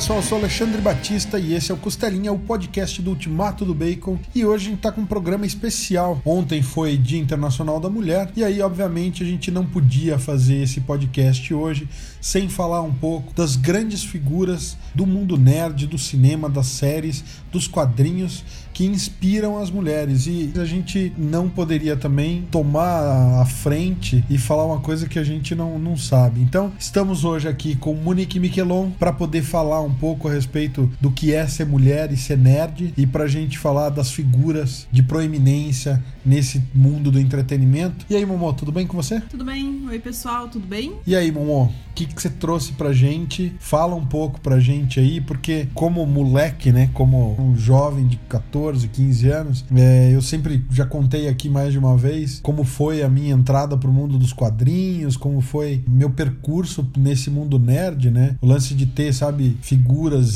pessoal, eu sou Alexandre Batista e esse é o Costelinha, o podcast do Ultimato do Bacon. E hoje a gente tá com um programa especial. Ontem foi Dia Internacional da Mulher e aí, obviamente, a gente não podia fazer esse podcast hoje sem falar um pouco das grandes figuras do mundo nerd, do cinema, das séries, dos quadrinhos que inspiram as mulheres. E a gente não poderia também tomar a frente e falar uma coisa que a gente não, não sabe. Então, estamos hoje aqui com Monique Miquelon para poder falar um pouco a respeito do que é ser mulher e ser nerd e para a gente falar das figuras de proeminência nesse mundo do entretenimento. E aí, Momô, tudo bem com você? Tudo bem. Oi, pessoal, tudo bem? E aí, Momô, o que, que você trouxe pra gente? Fala um pouco pra gente aí, porque como moleque, né, como um jovem de 14, 15 anos, é, eu sempre já contei aqui mais de uma vez como foi a minha entrada pro mundo dos quadrinhos, como foi meu percurso nesse mundo nerd, né? O lance de ter, sabe, figuras,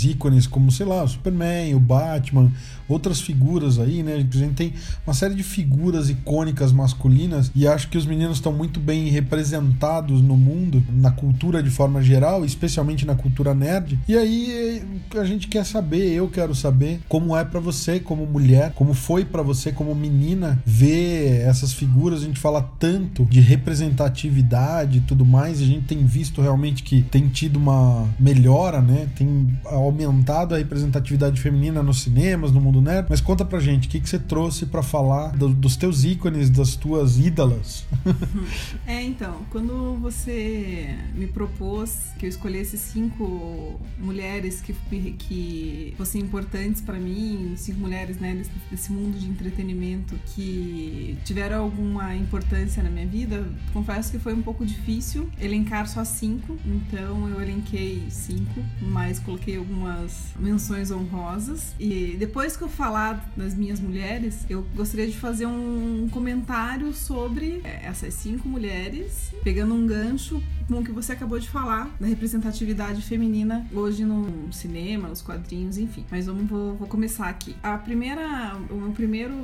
ícones como, sei lá, o Superman, o Batman, outras figuras aí, né? A gente tem uma série de figuras icônicas masculinas e acho que os meninos estão muito bem representados no mundo, na cultura de forma geral, especialmente na cultura nerd. E aí a gente quer saber, eu quero saber como é para você como mulher, como foi para você como menina ver essas figuras. A gente fala tanto de representatividade e tudo mais, e a gente tem visto realmente que tem tido uma melhora, né? Tem aumentado a representatividade feminina nos cinemas, no mundo mundo nerd. Mas conta pra gente, o que, que você trouxe para falar do, dos teus ícones, das tuas ídolas? é, então, quando você me propôs que eu escolhesse cinco mulheres que, que fossem importantes para mim, cinco mulheres né, desse, desse mundo de entretenimento que tiveram alguma importância na minha vida, confesso que foi um pouco difícil elencar só cinco. Então eu elenquei cinco, mas coloquei algumas menções honrosas. E depois que eu falar das minhas mulheres, eu gostaria de fazer um comentário sobre é, essas cinco mulheres, pegando um gancho com o que você acabou de falar da representatividade feminina hoje no cinema, nos quadrinhos, enfim. Mas vamos vou, vou começar aqui. A primeira, o meu primeiro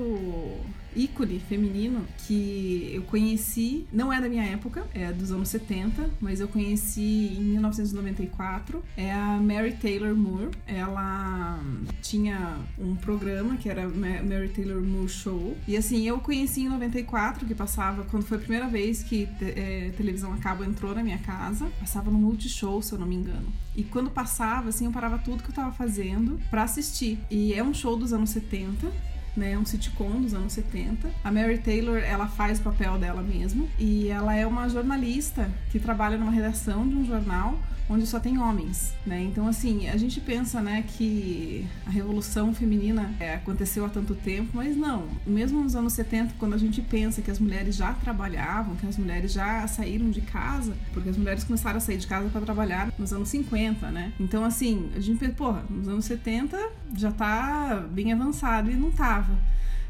ícone feminino que eu conheci, não é da minha época, é dos anos 70, mas eu conheci em 1994, é a Mary Taylor Moore. Ela tinha um programa que era Mary Taylor Moore Show. E assim, eu conheci em 94, que passava, quando foi a primeira vez que é, televisão a cabo entrou na minha casa, passava no Multishow, se eu não me engano. E quando passava, assim, eu parava tudo que eu tava fazendo para assistir. E é um show dos anos 70, né? Um sitcom dos anos 70. A Mary Taylor, ela faz o papel dela mesmo e ela é uma jornalista que trabalha numa redação de um jornal onde só tem homens, né? Então, assim, a gente pensa, né, que a revolução feminina é, aconteceu há tanto tempo, mas não. Mesmo nos anos 70, quando a gente pensa que as mulheres já trabalhavam, que as mulheres já saíram de casa, porque as mulheres começaram a sair de casa para trabalhar nos anos 50, né? Então, assim, a gente pensa, porra, nos anos 70 já tá bem avançado e não tava.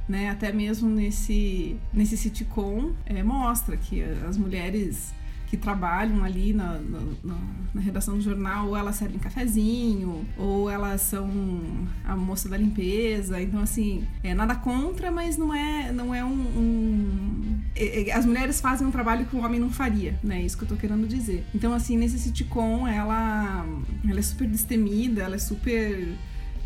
Né, até mesmo nesse, nesse sitcom é, mostra que as mulheres que trabalham ali na, na, na, redação do jornal, ou elas servem cafezinho, ou elas são a moça da limpeza. Então, assim, é nada contra, mas não é, não é um. um... É, é, as mulheres fazem um trabalho que o homem não faria, né? Isso que eu tô querendo dizer. Então, assim, nesse sitcom, ela, ela é super destemida, ela é super.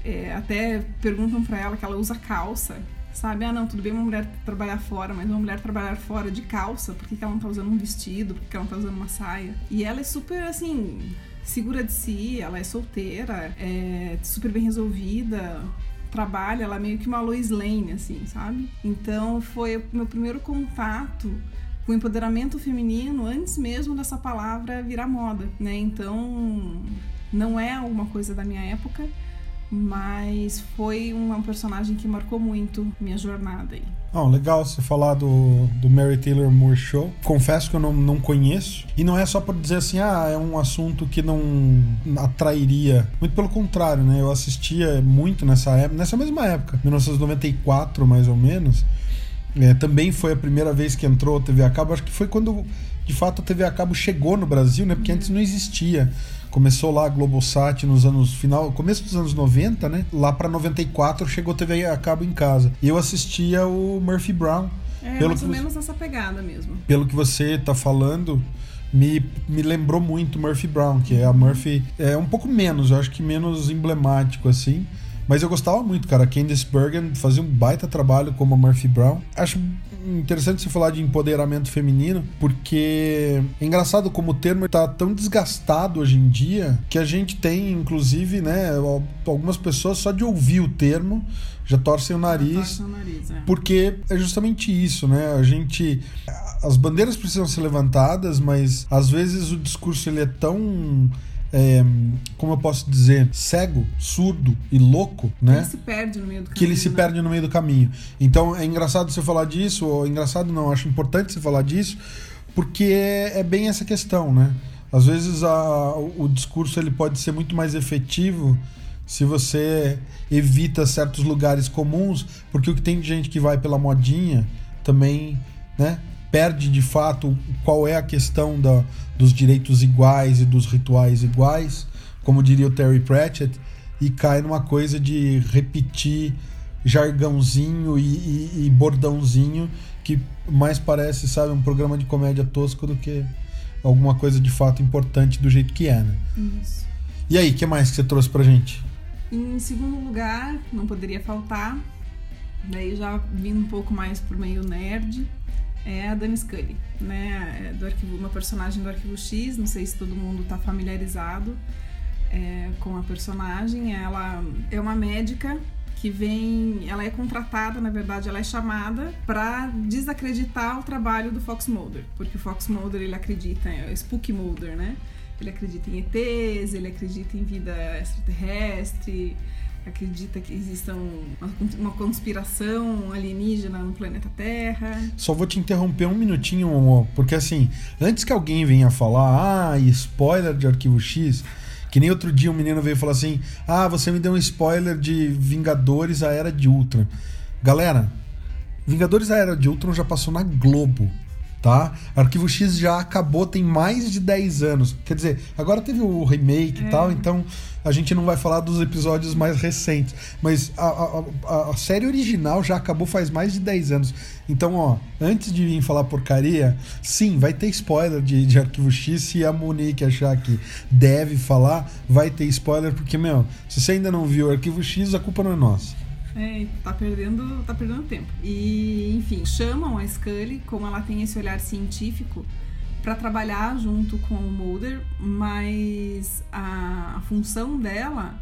É, até perguntam para ela que ela usa calça sabe? Ah, não, tudo bem uma mulher trabalhar fora, mas uma mulher trabalhar fora de calça, por que, que ela não tá usando um vestido? Por que, que ela não tá usando uma saia? E ela é super, assim, segura de si, ela é solteira, é super bem resolvida, trabalha, ela é meio que uma Lois Lane, assim, sabe? Então foi o meu primeiro contato com o empoderamento feminino antes mesmo dessa palavra virar moda, né? Então não é alguma coisa da minha época, mas foi uma personagem que marcou muito minha jornada aí. Oh, legal você falar do, do Mary Taylor Moore Show. Confesso que eu não, não conheço. E não é só por dizer assim, ah, é um assunto que não atrairia. Muito pelo contrário, né? Eu assistia muito nessa época, nessa mesma época, 1994 mais ou menos. É, também foi a primeira vez que entrou a TV a cabo. Acho que foi quando de fato a TV a cabo chegou no Brasil, né? Porque antes não existia. Começou lá a Globosat nos anos final, começo dos anos 90, né? Lá para 94 chegou TV a cabo em casa. E eu assistia o Murphy Brown. É, pelo mais ou menos essa pegada mesmo. Pelo que você tá falando, me, me lembrou muito Murphy Brown, que é a Murphy. É um pouco menos, eu acho que menos emblemático, assim. Mas eu gostava muito, cara. Candice Bergen fazia um baita trabalho como a Murphy Brown. Acho interessante você falar de empoderamento feminino, porque é engraçado como o termo está tão desgastado hoje em dia que a gente tem, inclusive, né, algumas pessoas só de ouvir o termo já torcem o nariz, o nariz é. porque é justamente isso, né? A gente as bandeiras precisam ser levantadas, mas às vezes o discurso ele é tão é, como eu posso dizer, cego, surdo e louco, né? Ele se perde no meio do caminho. Que ele se né? perde no meio do caminho. Então é engraçado você falar disso, ou engraçado não, acho importante você falar disso, porque é, é bem essa questão, né? Às vezes a, o discurso ele pode ser muito mais efetivo se você evita certos lugares comuns, porque o que tem de gente que vai pela modinha também, né? Perde de fato qual é a questão da, dos direitos iguais e dos rituais iguais, como diria o Terry Pratchett, e cai numa coisa de repetir jargãozinho e, e, e bordãozinho que mais parece, sabe, um programa de comédia tosco do que alguma coisa de fato importante do jeito que é, né? Isso. E aí, o que mais que você trouxe pra gente? Em segundo lugar, não poderia faltar, daí já vindo um pouco mais pro meio nerd, é a Dani Scully, né? É do arquivo, uma personagem do Arquivo X, não sei se todo mundo está familiarizado é, com a personagem. Ela é uma médica que vem, ela é contratada, na verdade, ela é chamada para desacreditar o trabalho do Fox Mulder, porque o Fox Mulder ele acredita, é o Spook Mulder, né? Ele acredita em ETs, ele acredita em vida extraterrestre, acredita que exista uma conspiração alienígena no planeta Terra. Só vou te interromper um minutinho, porque assim, antes que alguém venha falar, ah, spoiler de Arquivo X, que nem outro dia um menino veio falar assim, ah, você me deu um spoiler de Vingadores, a Era de Ultron. Galera, Vingadores, a Era de Ultron já passou na Globo tá? Arquivo X já acabou tem mais de 10 anos. Quer dizer, agora teve o remake é. e tal, então a gente não vai falar dos episódios mais recentes. Mas a, a, a, série original já acabou faz mais de 10 anos. Então, ó, antes de vir falar porcaria, sim, vai ter spoiler de, de Arquivo X. Se a Monique achar que deve falar, vai ter spoiler, porque, meu, se você ainda não viu Arquivo X, a culpa não é nossa. É, tá perdendo, tá perdendo tempo. E, enfim, chamam a Scully, como ela tem esse olhar científico, para trabalhar junto com o Mulder, mas a, função dela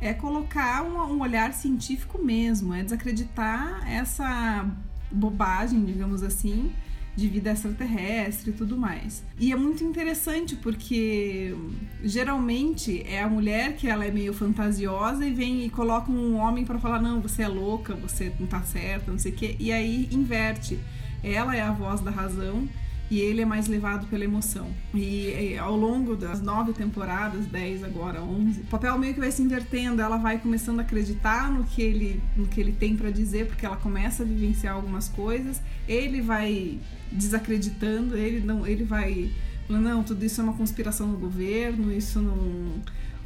é colocar um, um, olhar científico mesmo, é desacreditar essa bobagem, digamos assim, de vida extraterrestre e tudo mais. E é muito interessante porque geralmente é a mulher que ela é meio fantasiosa e vem e coloca um homem para falar não, você é louca, você não tá certa, não sei o quê, e aí inverte. Ela é a voz da razão e ele é mais levado pela emoção. E, ao longo das nove temporadas, dez agora, onze, o papel meio que vai se invertendo, ela vai começando a acreditar no que ele, no que ele tem para dizer, porque ela começa a vivenciar algumas coisas, ele vai desacreditando, ele não, ele vai falando, não, tudo isso é uma conspiração do governo, isso não.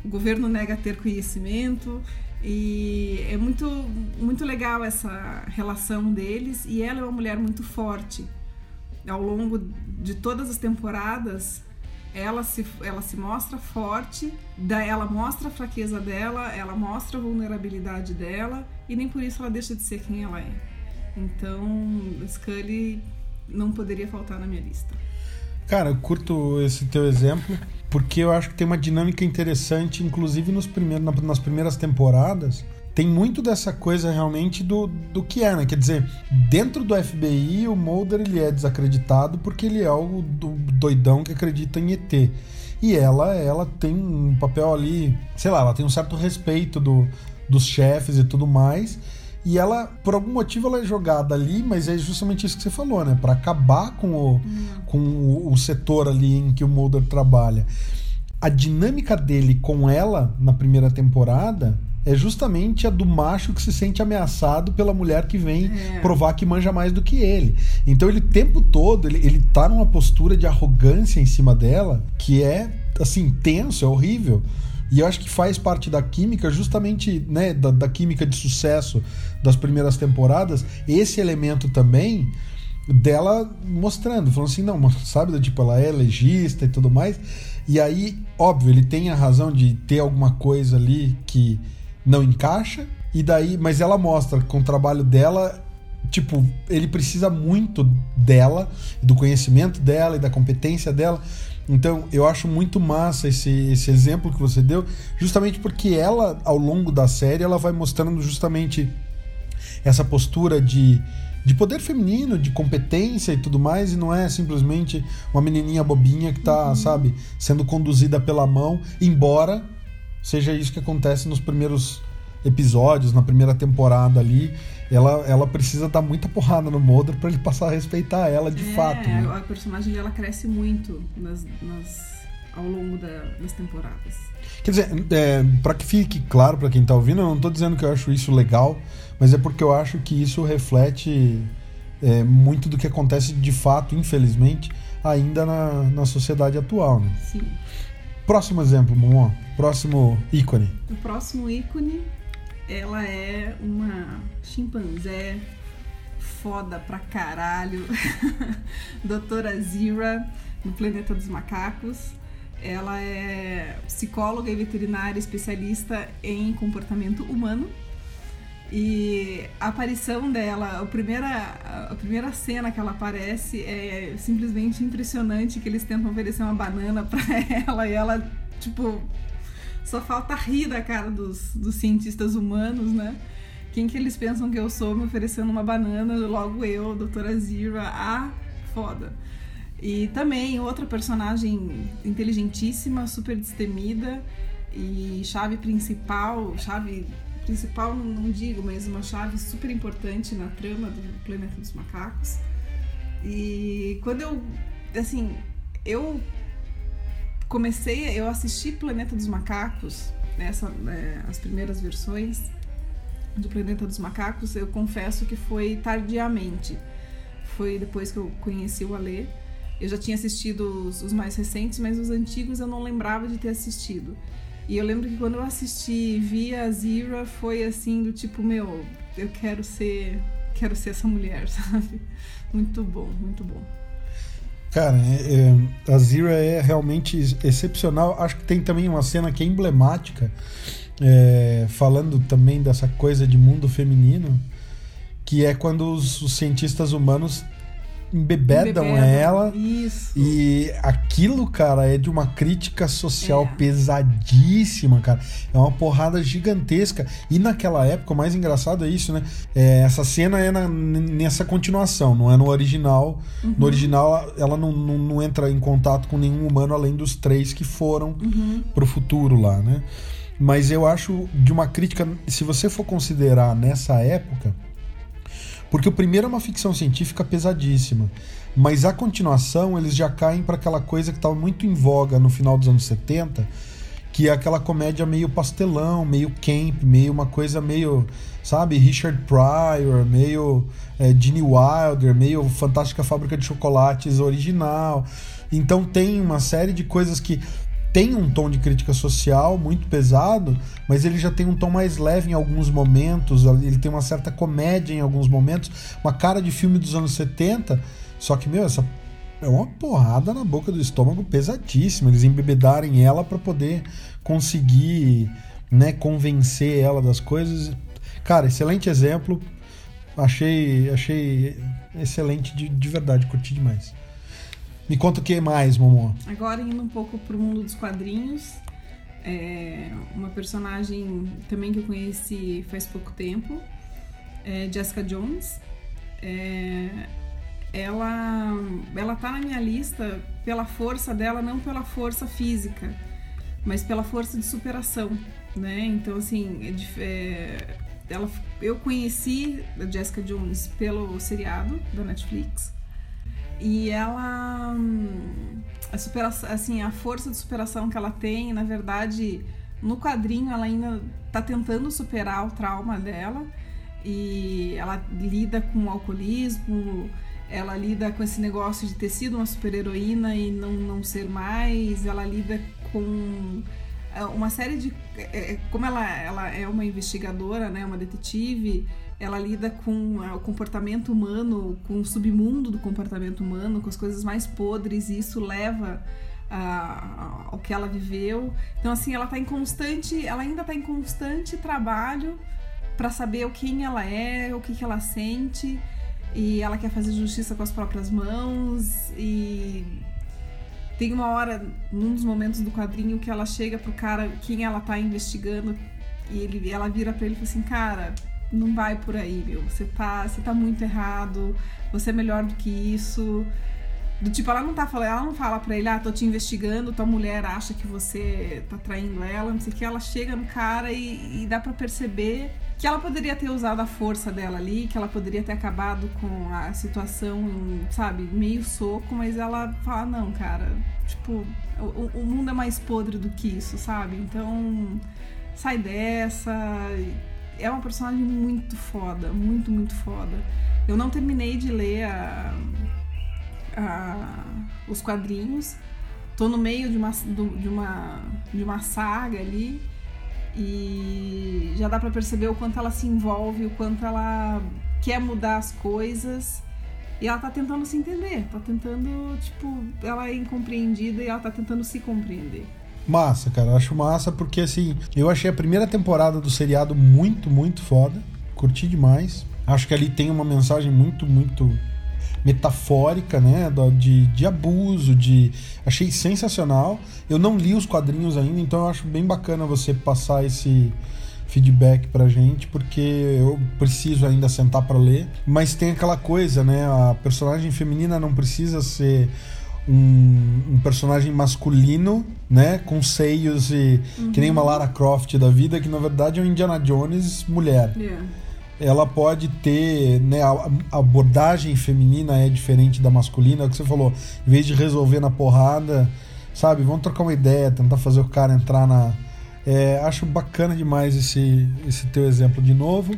O governo nega ter conhecimento. E é muito, muito legal essa relação deles. E ela é uma mulher muito forte. Ao longo de todas as temporadas, ela se, ela se mostra forte, ela mostra a fraqueza dela, ela mostra a vulnerabilidade dela, e nem por isso ela deixa de ser quem ela é. Então, Scully não poderia faltar na minha lista. Cara, eu curto esse teu exemplo, porque eu acho que tem uma dinâmica interessante, inclusive nos primeiros, nas primeiras temporadas. Tem muito dessa coisa realmente do, do que é, né? Quer dizer, dentro do FBI, o Mulder ele é desacreditado porque ele é o doidão que acredita em ET. E ela, ela tem um papel ali, sei lá, ela tem um certo respeito do, dos chefes e tudo mais. E ela, por algum motivo, ela é jogada ali, mas é justamente isso que você falou, né? Para acabar com, o, hum. com o, o, setor ali em que o Mulder trabalha. A dinâmica dele com ela na primeira temporada é justamente a do macho que se sente ameaçado pela mulher que vem é. provar que manja mais do que ele. Então ele o tempo todo, ele, ele tá numa postura de arrogância em cima dela que é assim, tenso, é horrível. E eu acho que faz parte da química, justamente né, da, da química de sucesso das primeiras temporadas, esse elemento também dela mostrando, falando assim, não, sabe, tipo, ela é legista e tudo mais. E aí, óbvio, ele tem a razão de ter alguma coisa ali que não encaixa, e daí, mas ela mostra com o trabalho dela, tipo, ele precisa muito dela, do conhecimento dela e da competência dela. Então, eu acho muito massa esse, esse exemplo que você deu, justamente porque ela, ao longo da série, ela vai mostrando justamente essa postura de, de poder feminino, de competência e tudo mais, e não é simplesmente uma menininha bobinha que tá, uhum. sabe, sendo conduzida pela mão, embora seja isso que acontece nos primeiros episódios, na primeira temporada ali, ela, ela precisa dar muita porrada no Mulder para ele passar a respeitar ela de é, fato. Né? A personagem dela cresce muito nas, nas ao longo da, das temporadas. Quer dizer, é, para que fique claro para quem tá ouvindo, eu não tô dizendo que eu acho isso legal, mas é porque eu acho que isso reflete é, muito do que acontece de fato, infelizmente, ainda na, na sociedade atual. Né? Sim. Próximo exemplo, Momó. Próximo ícone. O próximo ícone ela é uma chimpanzé foda pra caralho. Doutora Zira, no Planeta dos Macacos. Ela é psicóloga e veterinária especialista em comportamento humano. E a aparição dela, a primeira, a primeira cena que ela aparece é simplesmente impressionante que eles tentam oferecer uma banana para ela e ela, tipo, só falta rir da cara dos, dos cientistas humanos, né? Quem que eles pensam que eu sou me oferecendo uma banana, logo eu, doutora Zira, ah, foda. E também outra personagem inteligentíssima, super destemida e chave principal, chave principal não digo, mas uma chave super importante na trama do Planeta dos Macacos. E quando eu, assim, eu comecei, eu assisti Planeta dos Macacos, nessa, é, as primeiras versões do Planeta dos Macacos, eu confesso que foi tardiamente. Foi depois que eu conheci o Alê. Eu já tinha assistido os, os, mais recentes, mas os antigos eu não lembrava de ter assistido. E eu lembro que quando eu assisti e vi a Zira, foi assim, do tipo, meu, eu quero ser. Quero ser essa mulher, sabe? Muito bom, muito bom. Cara, é, é, a Zira é realmente excepcional. Acho que tem também uma cena que é emblemática, é, falando também dessa coisa de mundo feminino, que é quando os, os cientistas humanos embebedam, embebedam ela. Isso. E aquilo, cara, é de uma crítica social é. pesadíssima, cara. É uma porrada gigantesca. E naquela época, o mais engraçado é isso, né? É, essa cena é na, nessa continuação, não é no original. Uhum. No original, ela não, não, não, entra em contato com nenhum humano além dos três que foram uhum. pro futuro lá, né? Mas eu acho de uma crítica, se você for considerar nessa época porque o primeiro é uma ficção científica pesadíssima, mas a continuação eles já caem para aquela coisa que estava muito em voga no final dos anos 70, que é aquela comédia meio pastelão, meio camp, meio uma coisa meio, sabe, Richard Pryor, meio é, Gene Wilder, meio Fantástica Fábrica de Chocolates original. Então tem uma série de coisas que tem um tom de crítica social muito pesado, mas ele já tem um tom mais leve em alguns momentos, ele tem uma certa comédia em alguns momentos, uma cara de filme dos anos 70, só que, meu, essa é uma porrada na boca do estômago pesadíssima. Eles embebedarem ela para poder conseguir, né, convencer ela das coisas. Cara, excelente exemplo. Achei, achei excelente de, de verdade, curti demais. Me conta o que mais, Momô. Agora indo um pouco pro mundo dos quadrinhos. É uma personagem também que eu conheci faz pouco tempo, é Jessica Jones. É, ela, ela tá na minha lista pela força dela, não pela força física, mas pela força de superação, né? Então, assim, é, é ela, eu conheci a Jessica Jones pelo seriado da Netflix, e ela. Hum, a superação, assim, a força de superação que ela tem, na verdade, no quadrinho ela ainda tá tentando superar o trauma dela. E ela lida com o alcoolismo, ela lida com esse negócio de ter sido uma super-heroína e não, não ser mais, ela lida com uma série de. É, é, como ela, ela é uma investigadora, né, uma detetive, ela lida com o comportamento humano, com o submundo do comportamento humano, com as coisas mais podres, e isso leva a, ao que ela viveu. Então, assim, ela tá em constante. Ela ainda está em constante trabalho para saber quem ela é, o que, que ela sente. E ela quer fazer justiça com as próprias mãos. E tem uma hora, num dos momentos do quadrinho, que ela chega pro cara, quem ela tá investigando, e ele, ela vira para ele e fala assim: Cara, não vai por aí, meu. Você tá, você tá muito errado. Você é melhor do que isso. Do tipo, ela não tá falando, ela não fala pra ele, ah, tô te investigando, tua mulher acha que você tá traindo ela, não sei o que. Ela chega no cara e, e dá para perceber que ela poderia ter usado a força dela ali, que ela poderia ter acabado com a situação, sabe, meio soco, mas ela fala, não, cara, tipo, o, o mundo é mais podre do que isso, sabe? Então, sai dessa. É uma personagem muito foda, muito, muito foda. Eu não terminei de ler a, a, os quadrinhos. Tô no meio de uma, de uma, de uma saga ali e já dá para perceber o quanto ela se envolve, o quanto ela quer mudar as coisas. E ela tá tentando se entender, tá tentando, tipo, ela é incompreendida e ela tá tentando se compreender. Massa, cara, acho massa porque assim, eu achei a primeira temporada do seriado muito, muito foda. Curti demais. Acho que ali tem uma mensagem muito, muito metafórica, né? De, de abuso, de. Achei sensacional. Eu não li os quadrinhos ainda, então eu acho bem bacana você passar esse feedback pra gente, porque eu preciso ainda sentar para ler. Mas tem aquela coisa, né? A personagem feminina não precisa ser um, um, personagem masculino, né? Com seios e. Uhum. que nem uma Lara Croft da vida, que na verdade é um Indiana Jones mulher. Yeah ela pode ter, né, a, abordagem feminina é diferente da masculina, é o que você falou, em vez de resolver na porrada, sabe, vamos trocar uma ideia, tentar fazer o cara entrar na é, acho bacana demais esse, esse teu exemplo de novo.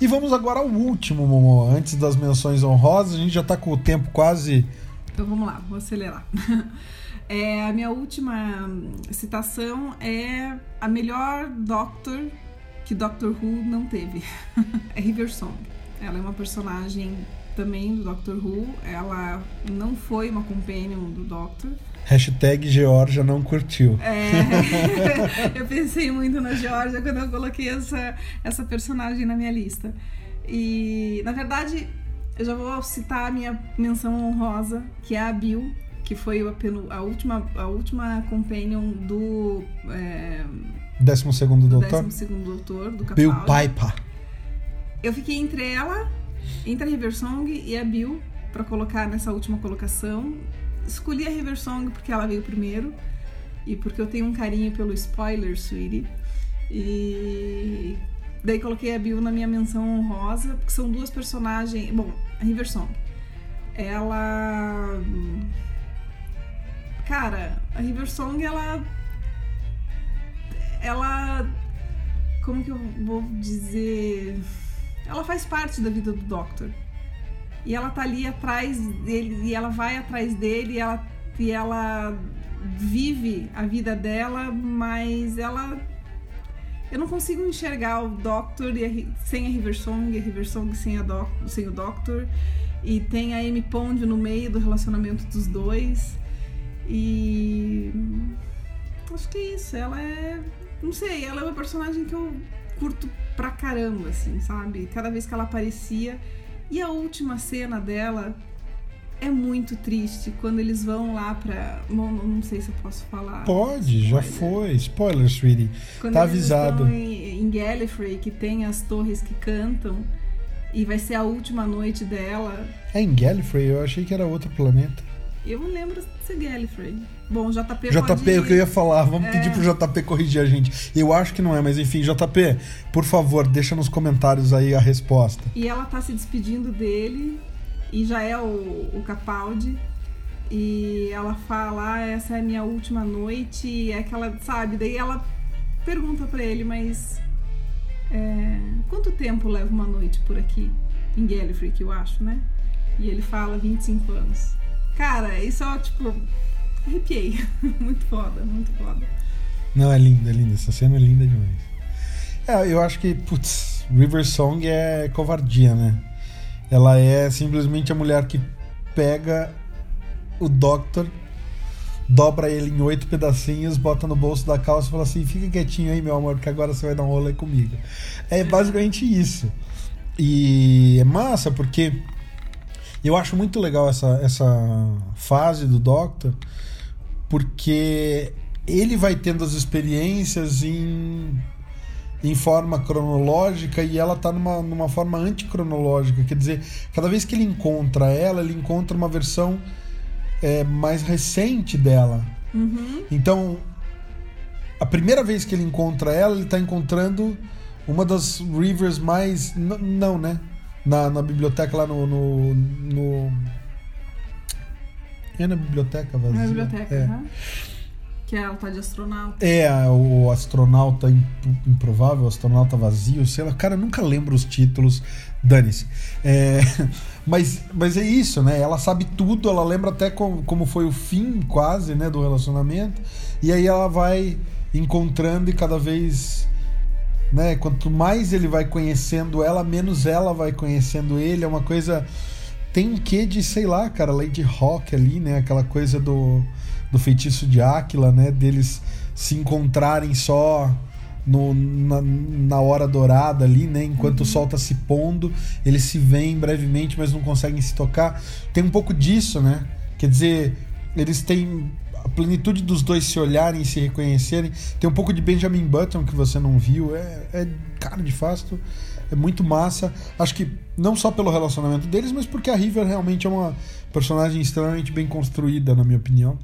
E vamos agora ao último, Momo. Antes das menções honrosas, a gente já tá com o tempo quase. Então vamos lá, vou acelerar. É, a minha última citação é a melhor Doctor que Doctor Who não teve. é River Song. Ela é uma personagem também do Doctor Who. Ela não foi uma companion do Doctor. Hashtag Georgia não curtiu. É, eu pensei muito na Georgia quando eu coloquei essa, essa personagem na minha lista. E, na verdade, eu já vou citar a minha menção honrosa, que é a Bill, que foi a, a última, a última companion do... É, Décimo segundo doutor? Décimo segundo doutor, do Capaldi. Bill Piper. Eu fiquei entre ela, entre a River Song e a Bill, para colocar nessa última colocação. Escolhi a River Song porque ela veio primeiro e porque eu tenho um carinho pelo spoiler, sweetie. E daí coloquei a Bill na minha menção honrosa, porque são duas personagens. Bom, a River Song. Ela. Cara, a River Song, ela ela. Como que eu vou dizer? Ela faz parte da vida do Doctor. E ela tá ali atrás dele, e ela vai atrás dele, e ela, e ela vive a vida dela, mas ela. Eu não consigo enxergar o Doctor sem a Riversong, a Riversong sem, a doc, sem o Doctor. E tem a Amy Pond no meio do relacionamento dos dois. E. Acho que é isso. Ela é não sei, ela é uma personagem que eu curto pra caramba, assim, sabe? Cada vez que ela aparecia. E a última cena dela é muito triste quando eles vão lá pra. Bom, não sei se eu posso falar. Pode, já foi. Spoiler, sweetie. Quando tá avisado. Em, em Gallifrey, que tem as torres que cantam. E vai ser a última noite dela. É em Gallifrey? Eu achei que era outro planeta. Eu não lembro de ser Gallifrey. Bom, JP JP, pode... o que eu ia falar. Vamos é... pedir pro JP corrigir a gente. Eu acho que não é, mas enfim, JP, por favor, deixa nos comentários aí a resposta. E ela tá se despedindo dele, e já é o, o Capaldi. E ela fala, ah, essa é a minha última noite, e é aquela, sabe? Daí ela pergunta para ele, mas é, quanto tempo leva uma noite por aqui? Em Gallifrey, que eu acho, né? E ele fala 25 anos. Cara, isso é tipo. Arrepiei. muito foda, muito foda. Não, é linda, é linda. Essa cena é linda demais. É, eu acho que, putz, River Song é covardia, né? Ela é simplesmente a mulher que pega o Doctor, dobra ele em oito pedacinhos, bota no bolso da calça e fala assim: fica quietinho aí, meu amor, que agora você vai dar um rolê comigo. É basicamente isso. E é massa porque eu acho muito legal essa, essa fase do Doctor, porque ele vai tendo as experiências em, em forma cronológica e ela tá numa, numa forma anticronológica. Quer dizer, cada vez que ele encontra ela, ele encontra uma versão é, mais recente dela. Uhum. Então, a primeira vez que ele encontra ela, ele tá encontrando uma das Rivers mais. Não, né? Na, na biblioteca lá no. no, no- É na biblioteca vazia. Na biblioteca, É. aham. Que ela tá de astronauta. É, o astronauta imp- improvável, o astronauta vazio, sei lá, cara, nunca lembro os títulos, dane-se. É, mas, mas é isso, né? Ela sabe tudo, ela lembra até como, como foi o fim, quase, né, do relacionamento, e aí ela vai encontrando e cada vez. Né, quanto mais ele vai conhecendo ela, menos ela vai conhecendo ele. É uma coisa. Tem um quê de, sei lá, cara, Lady Rock ali, né? Aquela coisa do, do feitiço de Áquila, né? Deles se encontrarem só no, na, na hora dourada ali, né? Enquanto o sol tá se pondo, eles se veem brevemente, mas não conseguem se tocar. Tem um pouco disso, né? Quer dizer, eles têm a plenitude dos dois se olharem e se reconhecerem. Tem um pouco de Benjamin Button que você não viu. É, é cara de fato. É muito massa. Acho que não só pelo relacionamento deles, mas porque a River realmente é uma personagem extremamente bem construída, na minha opinião.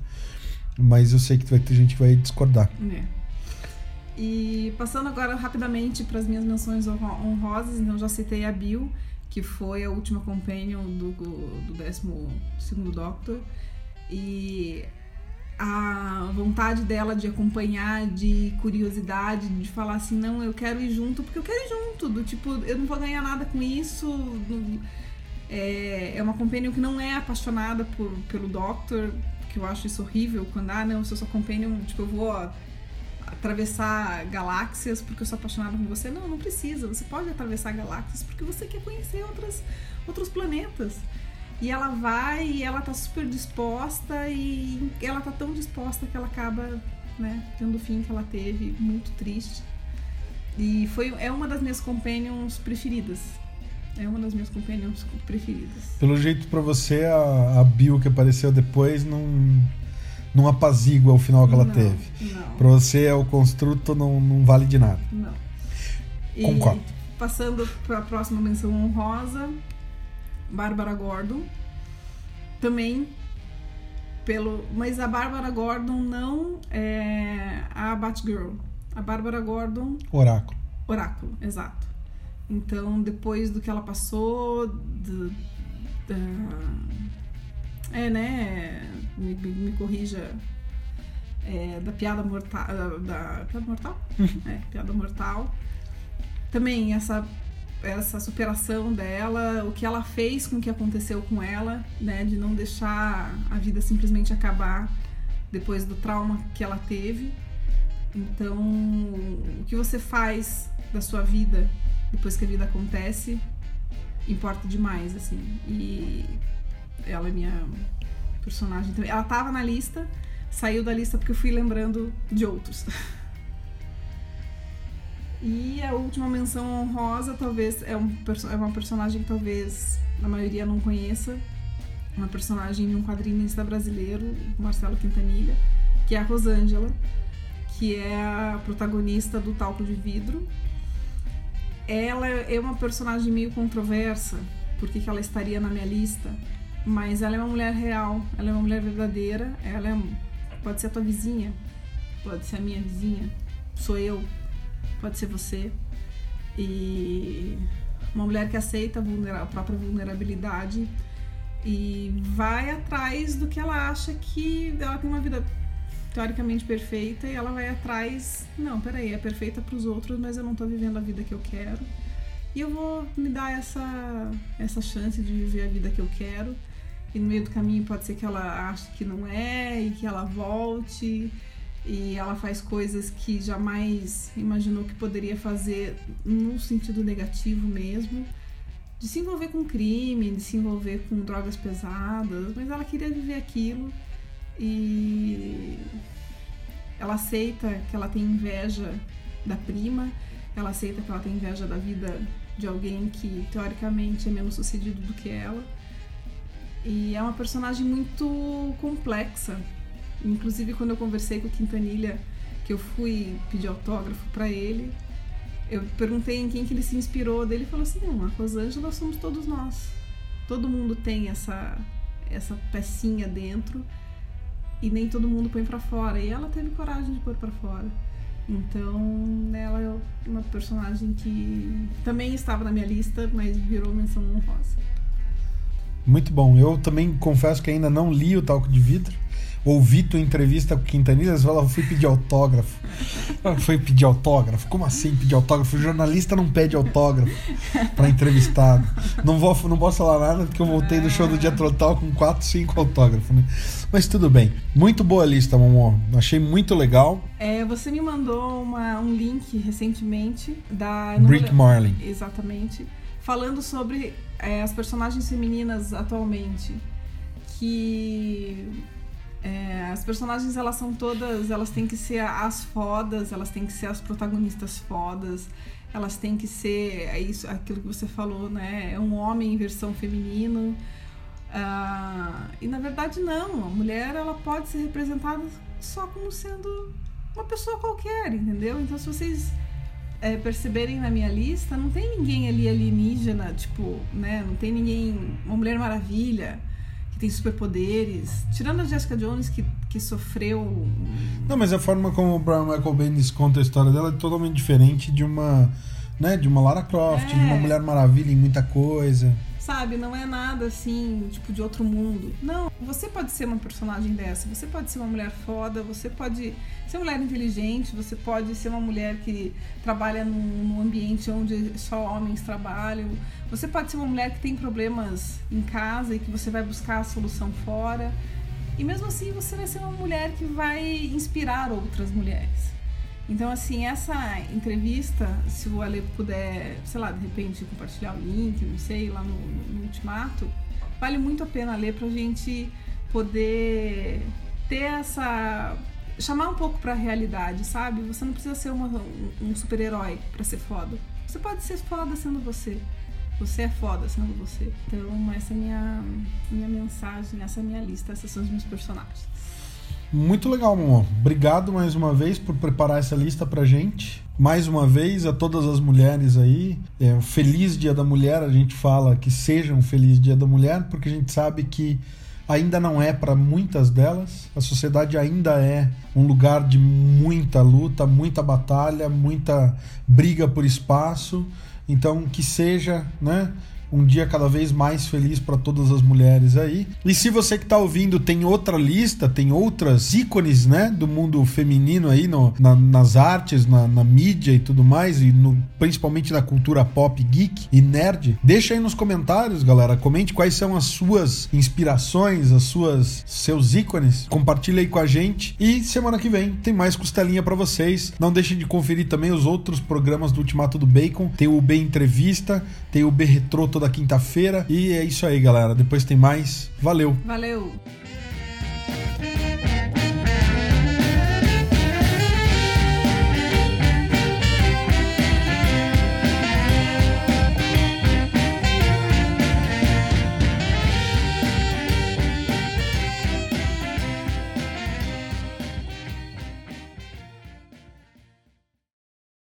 Mas eu sei que vai ter gente que vai discordar. É. E passando agora rapidamente para as minhas menções honro- honrosas, então já citei a Bill, que foi a última companion do, do 12 Doctor. E a vontade dela de acompanhar, de curiosidade, de falar assim, não, eu quero ir junto, porque eu quero ir junto, do tipo, eu não vou ganhar nada com isso. É, é uma companion que não é apaixonada por, pelo Doctor, eu acho isso horrível, quando, ah, não, eu sou companion, tipo, eu vou atravessar galáxias porque eu sou apaixonada por você. Não, não precisa. Você pode atravessar galáxias porque você quer conhecer outras, outros planetas. E ela vai e ela tá super disposta e ela tá tão disposta que ela acaba, né, tendo o fim que ela teve, muito triste. E foi, é uma das minhas companions preferidas. É uma das minhas companions preferidas. Pelo jeito, pra você, a, a Bill que apareceu depois não, não apazigua o final que ela Não, teve. Não. Pra você, o construto não, não vale de nada. Não. E Concordo. passando para a próxima menção honrosa, Bárbara Gordon. Também pelo, mas a Bárbara Gordon não é a Batgirl. A Bárbara Gordon, Oráculo. Oráculo, exato. Então, depois do que ela passou, do- da- é, né? Me, me- me corrija. é, da piada mortal. Da, da- piada mortal? É, piada mortal. Também essa, essa superação dela, o que ela fez com o que aconteceu com ela, né? De não deixar a vida simplesmente acabar depois do trauma que ela teve. Então, o que você faz da sua vida depois que a vida acontece importa demais, assim. E ela é minha personagem também. Ela tava na lista, saiu da lista porque eu fui lembrando de outros. E a última menção honrosa, talvez, é, um, é uma personagem que talvez a maioria não conheça. Uma personagem de um quadrinista brasileiro, Marcelo Quintanilha, que é a Rosângela, que é a protagonista do Talco de Vidro. Ela é uma personagem meio controversa, porque que ela estaria na minha lista, mas ela é uma mulher real, ela é uma mulher verdadeira, ela é, pode ser a tua vizinha, pode ser a minha vizinha, sou eu, pode ser você. E uma mulher que aceita a própria vulnerabilidade e vai atrás do que ela acha que ela tem uma vida teoricamente perfeita e ela vai atrás, não, peraí, é perfeita para os outros, mas eu não tô vivendo a vida que eu quero. E eu vou me dar essa essa chance de viver a vida que eu quero. E no meio do caminho pode ser que ela ache que não é e que ela volte. e ela faz coisas que jamais imaginou que poderia fazer no sentido negativo mesmo, de se envolver com crime, de se envolver com drogas pesadas, mas ela queria viver aquilo e ela aceita que ela tem inveja da prima, ela aceita que ela tem inveja da vida de alguém que teoricamente é menos sucedido do que ela. E é uma personagem muito complexa, Inclusive, quando eu conversei com o Quintanilha, que eu fui pedir autógrafo para ele, eu perguntei em quem que ele se inspirou dele falou assim: não, a Rosângela somos todos nós. Todo mundo tem essa, essa pecinha dentro e nem todo mundo põe para fora. E ela teve coragem de pôr para fora. Então, ela é uma personagem que também estava na minha lista, mas virou menção honrosa. Muito bom. Eu também confesso que ainda não li o Talco de Vidro ouvi tua entrevista com o Quintanilha, você fala, fui pedir autógrafo. Foi pedir autógrafo? Como assim pedir autógrafo? O jornalista não pede autógrafo para entrevistado. Não, vou, não posso falar nada porque eu voltei do show do Dia Total com 4, 5 autógrafos, né? Mas tudo bem. Muito boa lista, Momô. Achei muito legal. É, você me mandou uma, um link recentemente da. Brick Marlin. Exatamente. Falando sobre é, as personagens femininas atualmente. Que é, as personagens elas são todas, elas têm que ser as fodas, elas têm que ser as protagonistas fodas, elas têm que ser é isso, aquilo que você falou, né? É um homem em versão feminino. Uh, e na verdade não, a mulher ela pode ser representada só como sendo uma pessoa qualquer, entendeu? Então se vocês é, perceberem na minha lista, não tem ninguém ali alienígena, tipo, né? Não tem ninguém, uma Mulher Maravilha que tem superpoderes. Tirando a Jessica Jones, que, que sofreu. Não, mas a forma como o Brian Michael Bendis conta a história dela é totalmente diferente de uma. Né, de uma Lara Croft, é. de uma é. Mulher Maravilha em muita coisa sabe? Não é nada assim, tipo, de outro mundo. Não, você pode ser uma personagem dessa, você pode ser uma mulher foda, você pode ser uma mulher inteligente, você pode ser uma mulher que trabalha num, num ambiente onde só homens trabalham, você pode ser uma mulher que tem problemas em casa e que você vai buscar a solução fora. E mesmo assim você vai ser uma mulher que vai inspirar outras mulheres. Então, assim, essa entrevista, se o Ale puder, sei lá, de repente compartilhar o link, não sei, lá no, no Ultimato, vale muito a pena ler pra gente poder ter essa. chamar um pouco pra realidade, sabe? Você não precisa ser uma, um, super-herói pra ser foda. Você pode ser foda sendo você. Você é foda sendo você. Então, essa é minha, minha mensagem, essa é minha lista, esses são os meus personagens. Muito legal, Momô. Obrigado mais uma vez por preparar essa lista pra gente. Mais uma vez, a todas as mulheres aí, é, feliz Dia da Mulher. A gente fala que seja um feliz Dia da Mulher, porque a gente sabe que ainda não é para muitas delas. A sociedade ainda é um lugar de muita luta, muita batalha, muita briga por espaço. Então, que seja, né? Um dia cada vez mais feliz para todas as mulheres aí. E se você que está ouvindo tem outra lista, tem outras ícones, né, do mundo feminino aí no, na, nas artes, na, na, mídia e tudo mais, e no, principalmente na cultura pop, geek e nerd, deixa aí nos comentários, galera. Comente quais são as suas inspirações, as suas seus ícones. Compartilha aí com a gente. E semana que vem tem mais costelinha para vocês. Não deixem de conferir também os outros programas do Ultimato do Bacon. Tem o B Entrevista, tem o B Retrô toda quinta-feira. E é isso aí, galera. Depois tem mais. Valeu. Valeu.